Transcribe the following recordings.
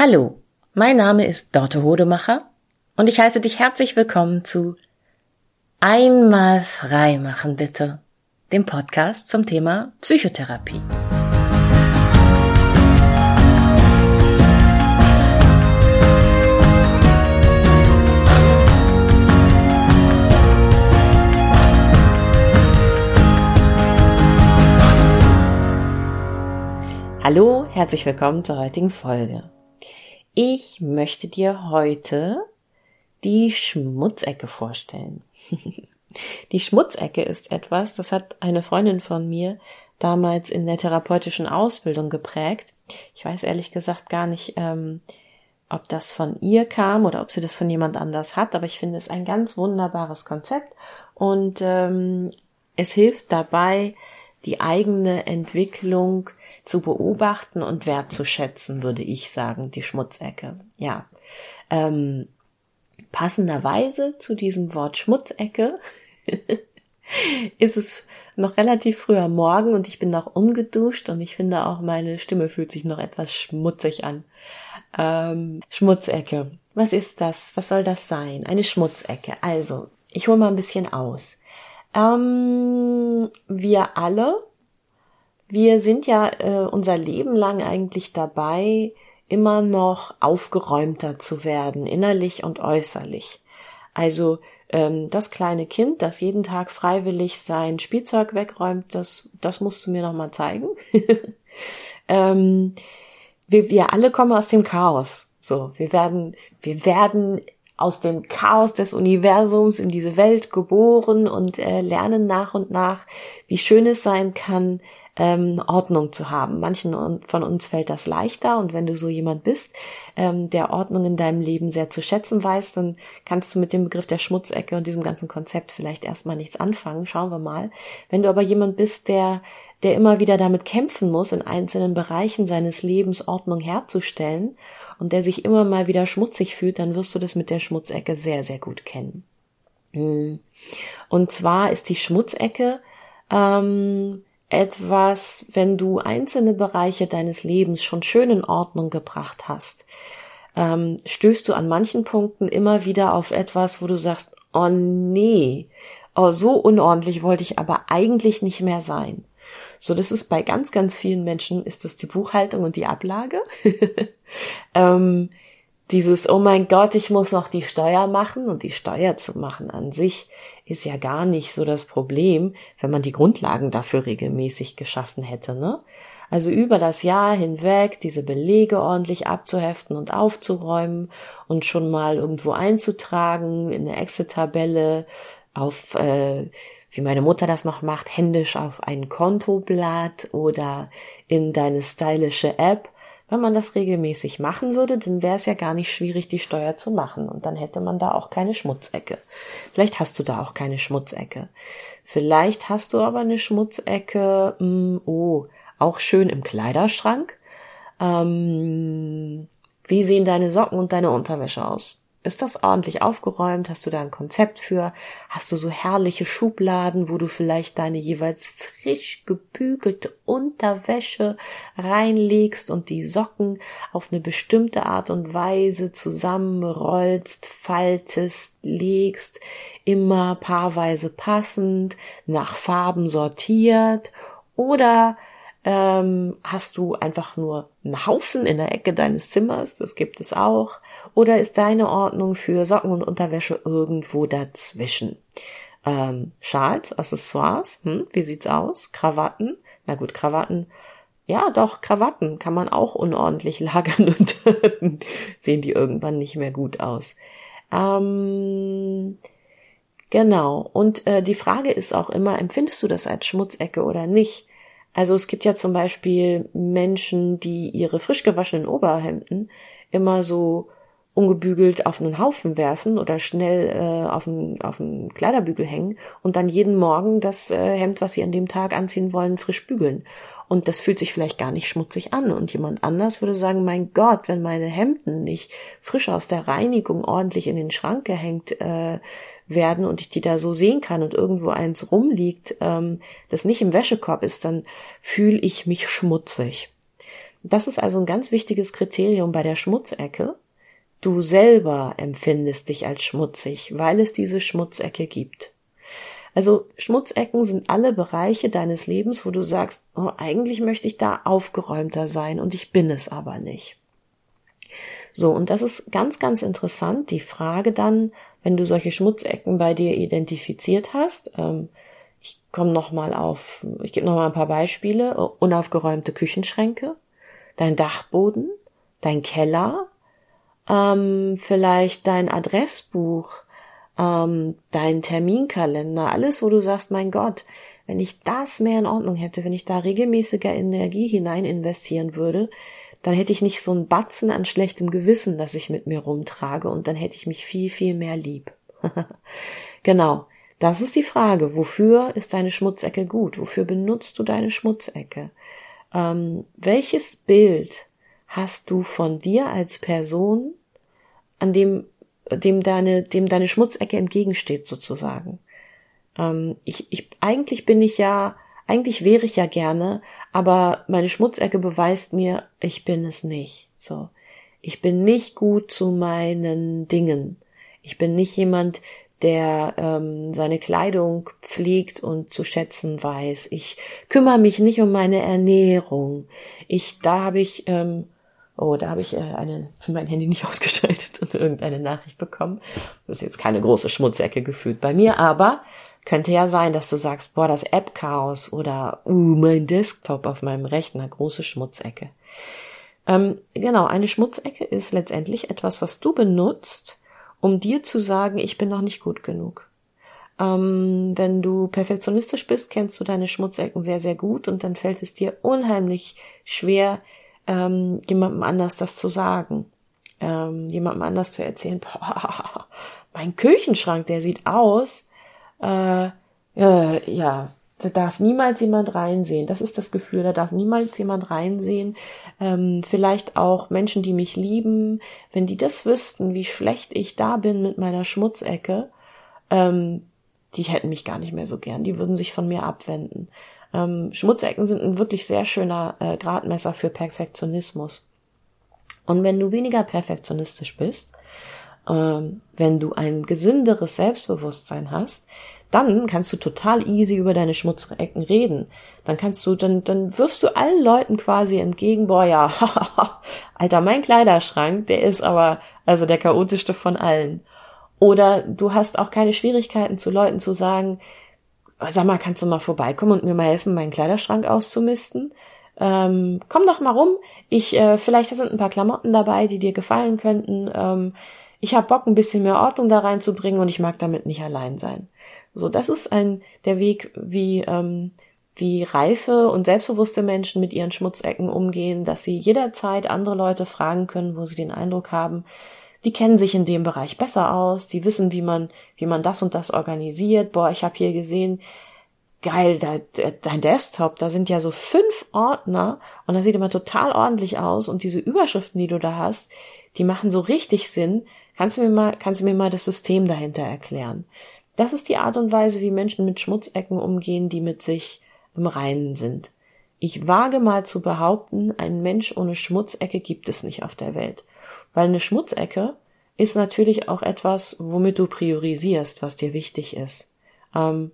Hallo, mein Name ist Dorte Hodemacher und ich heiße dich herzlich willkommen zu Einmal frei machen bitte, dem Podcast zum Thema Psychotherapie. Hallo, herzlich willkommen zur heutigen Folge. Ich möchte dir heute die Schmutzecke vorstellen. die Schmutzecke ist etwas, das hat eine Freundin von mir damals in der therapeutischen Ausbildung geprägt. Ich weiß ehrlich gesagt gar nicht, ähm, ob das von ihr kam oder ob sie das von jemand anders hat, aber ich finde es ein ganz wunderbares Konzept und ähm, es hilft dabei, die eigene Entwicklung zu beobachten und wertzuschätzen, würde ich sagen, die Schmutzecke. Ja. Ähm, passenderweise zu diesem Wort Schmutzecke ist es noch relativ früh am Morgen und ich bin noch ungeduscht und ich finde auch meine Stimme fühlt sich noch etwas schmutzig an. Ähm, Schmutzecke. Was ist das? Was soll das sein? Eine Schmutzecke. Also, ich hole mal ein bisschen aus. Ähm, wir alle, wir sind ja äh, unser Leben lang eigentlich dabei, immer noch aufgeräumter zu werden, innerlich und äußerlich. Also ähm, das kleine Kind, das jeden Tag freiwillig sein Spielzeug wegräumt, das, das musst du mir noch mal zeigen. ähm, wir, wir alle kommen aus dem Chaos. So, wir werden, wir werden aus dem Chaos des Universums in diese Welt geboren und äh, lernen nach und nach, wie schön es sein kann, ähm, Ordnung zu haben. Manchen von uns fällt das leichter und wenn du so jemand bist, ähm, der Ordnung in deinem Leben sehr zu schätzen weiß, dann kannst du mit dem Begriff der Schmutzecke und diesem ganzen Konzept vielleicht erstmal nichts anfangen. Schauen wir mal. Wenn du aber jemand bist, der der immer wieder damit kämpfen muss, in einzelnen Bereichen seines Lebens Ordnung herzustellen und der sich immer mal wieder schmutzig fühlt, dann wirst du das mit der Schmutzecke sehr, sehr gut kennen. Hm. Und zwar ist die Schmutzecke ähm, etwas, wenn du einzelne Bereiche deines Lebens schon schön in Ordnung gebracht hast, ähm, stößt du an manchen Punkten immer wieder auf etwas, wo du sagst, oh nee, oh, so unordentlich wollte ich aber eigentlich nicht mehr sein. So, das ist bei ganz, ganz vielen Menschen ist das die Buchhaltung und die Ablage. ähm, dieses, oh mein Gott, ich muss noch die Steuer machen und die Steuer zu machen an sich ist ja gar nicht so das Problem, wenn man die Grundlagen dafür regelmäßig geschaffen hätte, ne? Also über das Jahr hinweg diese Belege ordentlich abzuheften und aufzuräumen und schon mal irgendwo einzutragen in eine Excel-Tabelle auf äh, wie meine Mutter das noch macht, händisch auf ein Kontoblatt oder in deine stylische App. Wenn man das regelmäßig machen würde, dann wäre es ja gar nicht schwierig, die Steuer zu machen. Und dann hätte man da auch keine Schmutzecke. Vielleicht hast du da auch keine Schmutzecke. Vielleicht hast du aber eine Schmutzecke, mh, hm, oh, auch schön im Kleiderschrank. Ähm, wie sehen deine Socken und deine Unterwäsche aus? Ist das ordentlich aufgeräumt? Hast du da ein Konzept für? Hast du so herrliche Schubladen, wo du vielleicht deine jeweils frisch gebügelte Unterwäsche reinlegst und die Socken auf eine bestimmte Art und Weise zusammenrollst, faltest, legst, immer paarweise passend, nach Farben sortiert? Oder ähm, hast du einfach nur einen Haufen in der Ecke deines Zimmers? Das gibt es auch oder ist deine Ordnung für Socken und Unterwäsche irgendwo dazwischen? Ähm, Schals, Accessoires, hm, wie sieht's aus? Krawatten? Na gut, Krawatten. Ja, doch, Krawatten kann man auch unordentlich lagern und sehen die irgendwann nicht mehr gut aus. Ähm, genau. Und äh, die Frage ist auch immer, empfindest du das als Schmutzecke oder nicht? Also es gibt ja zum Beispiel Menschen, die ihre frisch gewaschenen Oberhemden immer so ungebügelt auf einen Haufen werfen oder schnell äh, auf, einen, auf einen Kleiderbügel hängen und dann jeden Morgen das äh, Hemd, was sie an dem Tag anziehen wollen, frisch bügeln. Und das fühlt sich vielleicht gar nicht schmutzig an. Und jemand anders würde sagen, mein Gott, wenn meine Hemden nicht frisch aus der Reinigung ordentlich in den Schrank gehängt äh, werden und ich die da so sehen kann und irgendwo eins rumliegt, ähm, das nicht im Wäschekorb ist, dann fühle ich mich schmutzig. Das ist also ein ganz wichtiges Kriterium bei der Schmutzecke. Du selber empfindest dich als schmutzig, weil es diese Schmutzecke gibt. Also Schmutzecken sind alle Bereiche deines Lebens, wo du sagst, oh, eigentlich möchte ich da aufgeräumter sein und ich bin es aber nicht. So, und das ist ganz, ganz interessant, die Frage dann, wenn du solche Schmutzecken bei dir identifiziert hast. Ähm, ich komme nochmal auf, ich gebe nochmal ein paar Beispiele. Unaufgeräumte Küchenschränke, dein Dachboden, dein Keller, ähm, vielleicht dein Adressbuch, ähm, dein Terminkalender, alles, wo du sagst, mein Gott, wenn ich das mehr in Ordnung hätte, wenn ich da regelmäßiger Energie hinein investieren würde, dann hätte ich nicht so einen Batzen an schlechtem Gewissen, das ich mit mir rumtrage und dann hätte ich mich viel, viel mehr lieb. genau. Das ist die Frage. Wofür ist deine Schmutzecke gut? Wofür benutzt du deine Schmutzecke? Ähm, welches Bild hast du von dir als Person, an dem dem deine, dem deine Schmutzecke entgegensteht sozusagen. Ähm, ich, ich, eigentlich bin ich ja, eigentlich wäre ich ja gerne, aber meine Schmutzecke beweist mir, ich bin es nicht. So. Ich bin nicht gut zu meinen Dingen. Ich bin nicht jemand, der ähm, seine Kleidung pflegt und zu schätzen weiß. Ich kümmere mich nicht um meine Ernährung. Ich, da habe ich ähm, Oh, da habe ich äh, eine, mein Handy nicht ausgeschaltet und irgendeine Nachricht bekommen. Das ist jetzt keine große Schmutzecke gefühlt bei mir, aber könnte ja sein, dass du sagst, boah, das App-Chaos oder uh, mein Desktop auf meinem Rechner, große Schmutzecke. Ähm, genau, eine Schmutzecke ist letztendlich etwas, was du benutzt, um dir zu sagen, ich bin noch nicht gut genug. Ähm, wenn du perfektionistisch bist, kennst du deine Schmutzecken sehr, sehr gut und dann fällt es dir unheimlich schwer, ähm, jemandem anders das zu sagen, ähm, jemandem anders zu erzählen, boah, mein Küchenschrank, der sieht aus, äh, äh, ja, da darf niemals jemand reinsehen. Das ist das Gefühl, da darf niemals jemand reinsehen. Ähm, vielleicht auch Menschen, die mich lieben, wenn die das wüssten, wie schlecht ich da bin mit meiner Schmutzecke, ähm, die hätten mich gar nicht mehr so gern. Die würden sich von mir abwenden. Ähm, Schmutzecken sind ein wirklich sehr schöner äh, Gradmesser für Perfektionismus. Und wenn du weniger perfektionistisch bist, ähm, wenn du ein gesünderes Selbstbewusstsein hast, dann kannst du total easy über deine Schmutzecken reden. Dann kannst du, dann, dann wirfst du allen Leuten quasi entgegen, boah, ja, alter, mein Kleiderschrank, der ist aber, also der chaotischste von allen. Oder du hast auch keine Schwierigkeiten zu Leuten zu sagen, sag mal, kannst du mal vorbeikommen und mir mal helfen, meinen Kleiderschrank auszumisten? Ähm, komm doch mal rum. Ich, äh, vielleicht sind ein paar Klamotten dabei, die dir gefallen könnten. Ähm, ich habe Bock, ein bisschen mehr Ordnung da reinzubringen und ich mag damit nicht allein sein. So, das ist ein der Weg, wie ähm, wie reife und selbstbewusste Menschen mit ihren Schmutzecken umgehen, dass sie jederzeit andere Leute fragen können, wo sie den Eindruck haben, die kennen sich in dem Bereich besser aus, die wissen, wie man, wie man das und das organisiert. Boah, ich habe hier gesehen, geil, da, dein Desktop, da sind ja so fünf Ordner und das sieht immer total ordentlich aus und diese Überschriften, die du da hast, die machen so richtig Sinn. Kannst du mir mal, kannst du mir mal das System dahinter erklären? Das ist die Art und Weise, wie Menschen mit Schmutzecken umgehen, die mit sich im Reinen sind. Ich wage mal zu behaupten, ein Mensch ohne Schmutzecke gibt es nicht auf der Welt. Weil eine Schmutzecke ist natürlich auch etwas, womit du priorisierst, was dir wichtig ist. Ähm,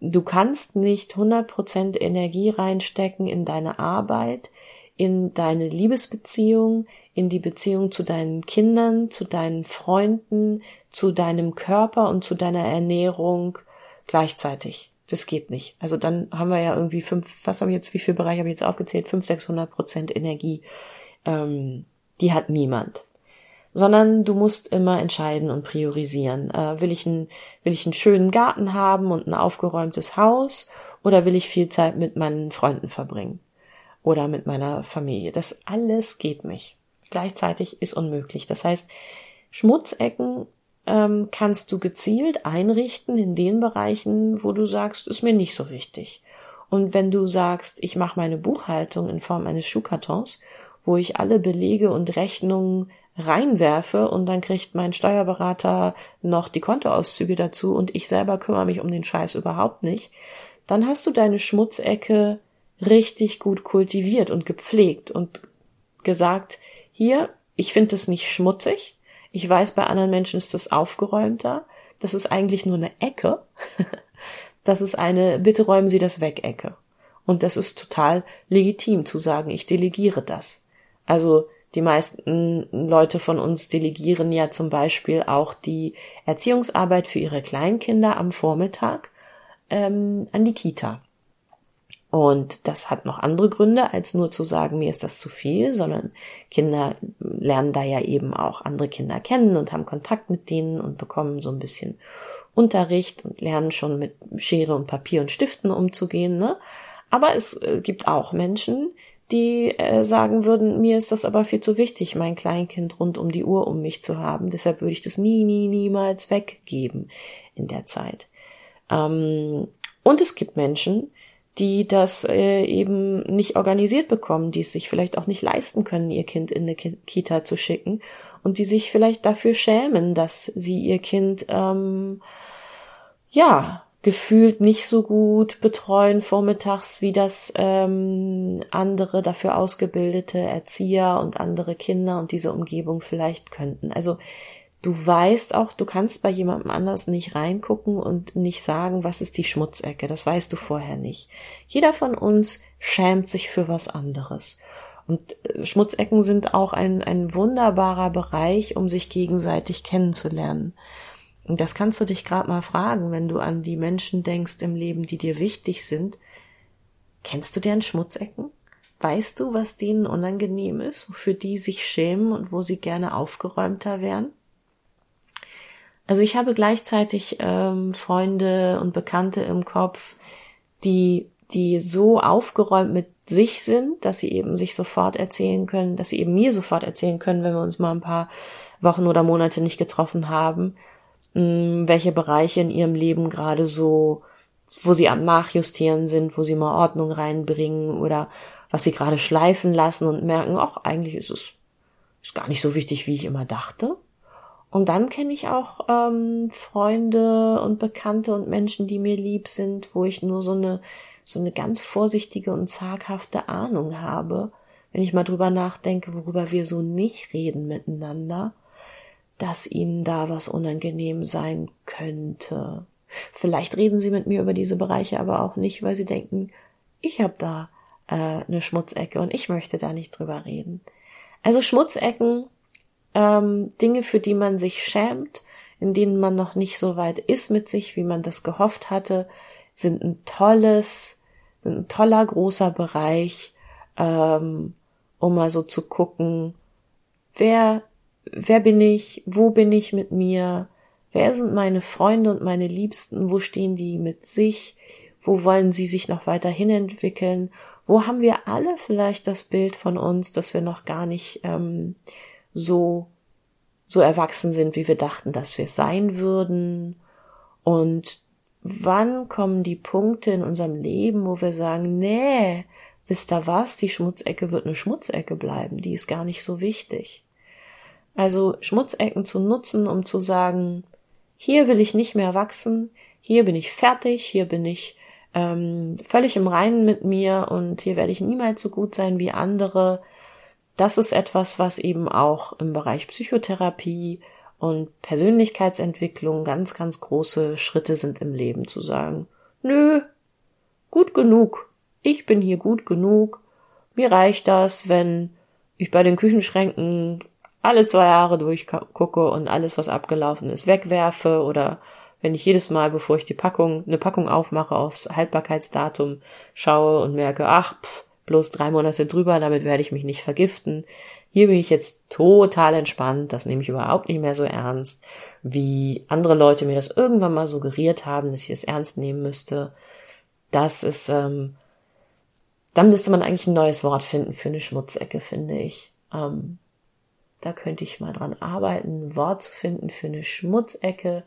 du kannst nicht 100% Energie reinstecken in deine Arbeit, in deine Liebesbeziehung, in die Beziehung zu deinen Kindern, zu deinen Freunden, zu deinem Körper und zu deiner Ernährung gleichzeitig. Das geht nicht. Also dann haben wir ja irgendwie fünf, was habe ich jetzt, wie viel Bereich habe ich jetzt aufgezählt? Fünf, sechshundert Prozent Energie. Ähm, die hat niemand sondern du musst immer entscheiden und priorisieren. Äh, will ich einen, will ich einen schönen Garten haben und ein aufgeräumtes Haus oder will ich viel Zeit mit meinen Freunden verbringen oder mit meiner Familie? Das alles geht nicht. Gleichzeitig ist unmöglich. Das heißt, Schmutzecken ähm, kannst du gezielt einrichten in den Bereichen, wo du sagst, ist mir nicht so wichtig. Und wenn du sagst, ich mache meine Buchhaltung in Form eines Schuhkartons, wo ich alle Belege und Rechnungen reinwerfe und dann kriegt mein Steuerberater noch die Kontoauszüge dazu und ich selber kümmere mich um den Scheiß überhaupt nicht, dann hast du deine Schmutzecke richtig gut kultiviert und gepflegt und gesagt, hier, ich finde es nicht schmutzig. Ich weiß, bei anderen Menschen ist das aufgeräumter. Das ist eigentlich nur eine Ecke. das ist eine, bitte räumen Sie das weg Ecke. Und das ist total legitim zu sagen, ich delegiere das. Also die meisten Leute von uns delegieren ja zum Beispiel auch die Erziehungsarbeit für ihre Kleinkinder am Vormittag ähm, an die Kita. Und das hat noch andere Gründe, als nur zu sagen, mir ist das zu viel, sondern Kinder lernen da ja eben auch andere Kinder kennen und haben Kontakt mit denen und bekommen so ein bisschen Unterricht und lernen schon mit Schere und Papier und Stiften umzugehen. Ne? Aber es äh, gibt auch Menschen, die äh, sagen würden, mir ist das aber viel zu wichtig, mein Kleinkind rund um die Uhr um mich zu haben. Deshalb würde ich das nie, nie, niemals weggeben in der Zeit. Ähm, und es gibt Menschen, die das äh, eben nicht organisiert bekommen, die es sich vielleicht auch nicht leisten können, ihr Kind in eine Kita zu schicken und die sich vielleicht dafür schämen, dass sie ihr Kind ähm, ja gefühlt nicht so gut betreuen vormittags, wie das ähm, andere dafür ausgebildete Erzieher und andere Kinder und diese Umgebung vielleicht könnten. Also du weißt auch, du kannst bei jemandem anders nicht reingucken und nicht sagen, was ist die Schmutzecke. Das weißt du vorher nicht. Jeder von uns schämt sich für was anderes. Und äh, Schmutzecken sind auch ein, ein wunderbarer Bereich, um sich gegenseitig kennenzulernen. Und das kannst du dich gerade mal fragen, wenn du an die Menschen denkst im Leben, die dir wichtig sind. Kennst du deren Schmutzecken? Weißt du, was denen unangenehm ist, wofür die sich schämen und wo sie gerne aufgeräumter wären? Also ich habe gleichzeitig ähm, Freunde und Bekannte im Kopf, die die so aufgeräumt mit sich sind, dass sie eben sich sofort erzählen können, dass sie eben mir sofort erzählen können, wenn wir uns mal ein paar Wochen oder Monate nicht getroffen haben, welche Bereiche in ihrem Leben gerade so, wo sie am Nachjustieren sind, wo sie mal Ordnung reinbringen oder was sie gerade schleifen lassen und merken, ach, eigentlich ist es ist gar nicht so wichtig, wie ich immer dachte. Und dann kenne ich auch ähm, Freunde und Bekannte und Menschen, die mir lieb sind, wo ich nur so eine so eine ganz vorsichtige und zaghafte Ahnung habe, wenn ich mal drüber nachdenke, worüber wir so nicht reden miteinander dass ihnen da was unangenehm sein könnte. Vielleicht reden sie mit mir über diese Bereiche aber auch nicht, weil sie denken, ich habe da äh, eine Schmutzecke und ich möchte da nicht drüber reden. Also Schmutzecken, ähm, Dinge, für die man sich schämt, in denen man noch nicht so weit ist mit sich, wie man das gehofft hatte, sind ein tolles, ein toller großer Bereich, ähm, um mal so zu gucken, wer wer bin ich, wo bin ich mit mir, wer sind meine Freunde und meine Liebsten, wo stehen die mit sich, wo wollen sie sich noch weiterhin entwickeln, wo haben wir alle vielleicht das Bild von uns, dass wir noch gar nicht ähm, so so erwachsen sind, wie wir dachten, dass wir sein würden? Und wann kommen die Punkte in unserem Leben, wo wir sagen, nee, wisst ihr was, die Schmutzecke wird eine Schmutzecke bleiben, die ist gar nicht so wichtig. Also Schmutzecken zu nutzen, um zu sagen, hier will ich nicht mehr wachsen, hier bin ich fertig, hier bin ich ähm, völlig im Reinen mit mir und hier werde ich niemals so gut sein wie andere. Das ist etwas, was eben auch im Bereich Psychotherapie und Persönlichkeitsentwicklung ganz, ganz große Schritte sind im Leben zu sagen, nö, gut genug, ich bin hier gut genug, mir reicht das, wenn ich bei den Küchenschränken alle zwei Jahre durchgucke und alles, was abgelaufen ist, wegwerfe oder wenn ich jedes Mal, bevor ich die Packung, eine Packung aufmache, aufs Haltbarkeitsdatum schaue und merke, ach, pff, bloß drei Monate drüber, damit werde ich mich nicht vergiften. Hier bin ich jetzt total entspannt, das nehme ich überhaupt nicht mehr so ernst, wie andere Leute mir das irgendwann mal suggeriert haben, dass ich es ernst nehmen müsste. Das ist, ähm, dann müsste man eigentlich ein neues Wort finden für eine Schmutzecke, finde ich. Ähm, da könnte ich mal dran arbeiten, ein Wort zu finden für eine Schmutzecke,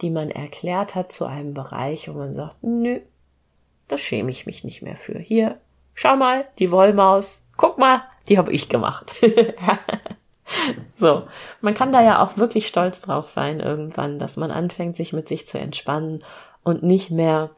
die man erklärt hat zu einem Bereich, wo man sagt, nö, da schäme ich mich nicht mehr für. Hier, schau mal, die Wollmaus, guck mal, die habe ich gemacht. so, man kann da ja auch wirklich stolz drauf sein irgendwann, dass man anfängt, sich mit sich zu entspannen und nicht mehr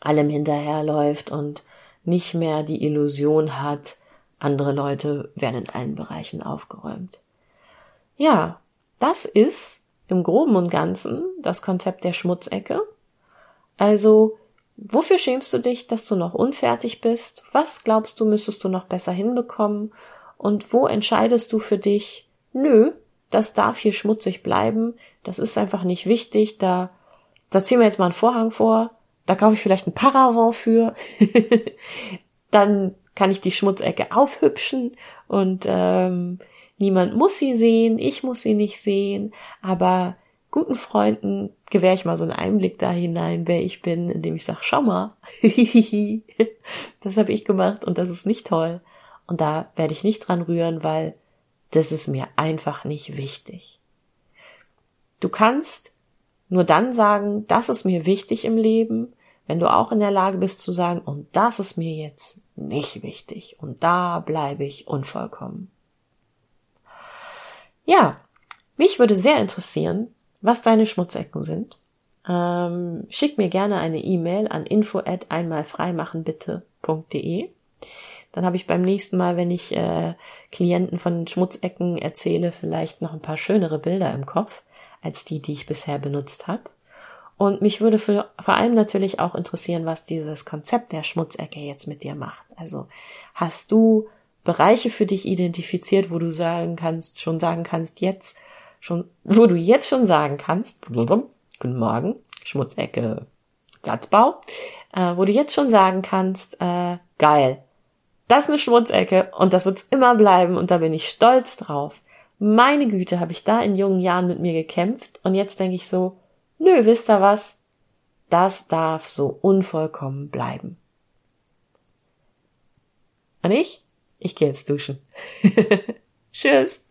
allem hinterherläuft und nicht mehr die Illusion hat, andere Leute werden in allen Bereichen aufgeräumt. Ja, das ist im groben und ganzen das Konzept der Schmutzecke. Also, wofür schämst du dich, dass du noch unfertig bist? Was glaubst du, müsstest du noch besser hinbekommen? Und wo entscheidest du für dich, nö, das darf hier schmutzig bleiben, das ist einfach nicht wichtig, da, da ziehen wir jetzt mal einen Vorhang vor, da kaufe ich vielleicht ein Paravent für, dann kann ich die Schmutzecke aufhübschen und ähm, niemand muss sie sehen, ich muss sie nicht sehen, aber guten Freunden gewähre ich mal so einen Einblick da hinein, wer ich bin, indem ich sage, schau mal, das habe ich gemacht und das ist nicht toll. Und da werde ich nicht dran rühren, weil das ist mir einfach nicht wichtig. Du kannst nur dann sagen, das ist mir wichtig im Leben, wenn du auch in der Lage bist zu sagen, und das ist mir jetzt nicht wichtig und da bleibe ich unvollkommen. Ja, mich würde sehr interessieren, was deine Schmutzecken sind. Ähm, schick mir gerne eine E-Mail an info at einmalfreimachenbitte.de. Dann habe ich beim nächsten Mal, wenn ich äh, Klienten von Schmutzecken erzähle, vielleicht noch ein paar schönere Bilder im Kopf als die, die ich bisher benutzt habe. Und mich würde für, vor allem natürlich auch interessieren, was dieses Konzept der Schmutzecke jetzt mit dir macht. Also hast du Bereiche für dich identifiziert, wo du sagen kannst, schon sagen kannst, jetzt schon, wo du jetzt schon sagen kannst, guten Morgen, Schmutzecke, Satzbau, äh, wo du jetzt schon sagen kannst, äh, geil, das ist eine Schmutzecke und das wird's immer bleiben und da bin ich stolz drauf. Meine Güte, habe ich da in jungen Jahren mit mir gekämpft und jetzt denke ich so, nö, wisst ihr was? Das darf so unvollkommen bleiben. Und ich? Ich gehe jetzt duschen. Tschüss.